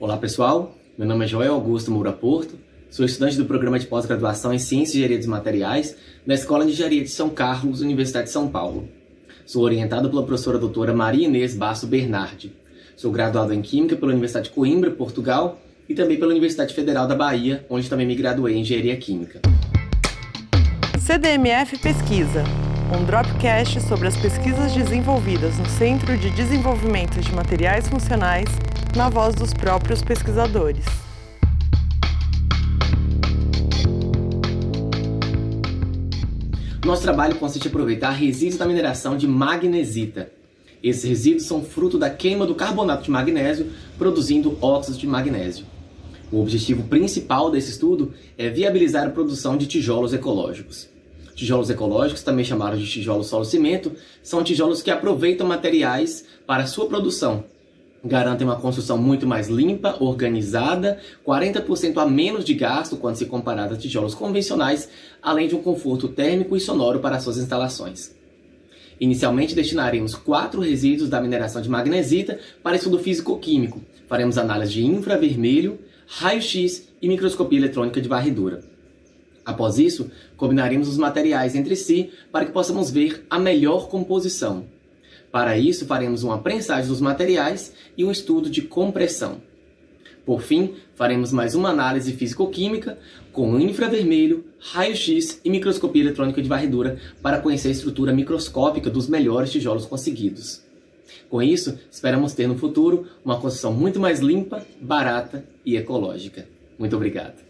Olá pessoal, meu nome é Joel Augusto Moura Porto, sou estudante do programa de pós-graduação em Ciências e Engenharia dos Materiais da Escola de Engenharia de São Carlos, Universidade de São Paulo. Sou orientado pela professora doutora Maria Inês Basso Bernardi. Sou graduado em Química pela Universidade de Coimbra, Portugal, e também pela Universidade Federal da Bahia, onde também me graduei em Engenharia Química. CDMF Pesquisa, um dropcast sobre as pesquisas desenvolvidas no Centro de Desenvolvimento de Materiais Funcionais, na voz dos próprios pesquisadores. Nosso trabalho consiste em aproveitar resíduos da mineração de magnesita. Esses resíduos são fruto da queima do carbonato de magnésio, produzindo óxidos de magnésio. O objetivo principal desse estudo é viabilizar a produção de tijolos ecológicos. Tijolos ecológicos, também chamados de tijolos solo-cimento, são tijolos que aproveitam materiais para sua produção, garantem uma construção muito mais limpa, organizada, 40% a menos de gasto quando se comparado a tijolos convencionais, além de um conforto térmico e sonoro para suas instalações. Inicialmente destinaremos quatro resíduos da mineração de magnesita para estudo físico-químico. Faremos análise de infravermelho, raio-x e microscopia eletrônica de varredura. Após isso, combinaremos os materiais entre si para que possamos ver a melhor composição. Para isso, faremos uma prensagem dos materiais e um estudo de compressão. Por fim, faremos mais uma análise físico-química com infravermelho, raio-x e microscopia eletrônica de varredura para conhecer a estrutura microscópica dos melhores tijolos conseguidos. Com isso, esperamos ter no futuro uma construção muito mais limpa, barata e ecológica. Muito obrigado.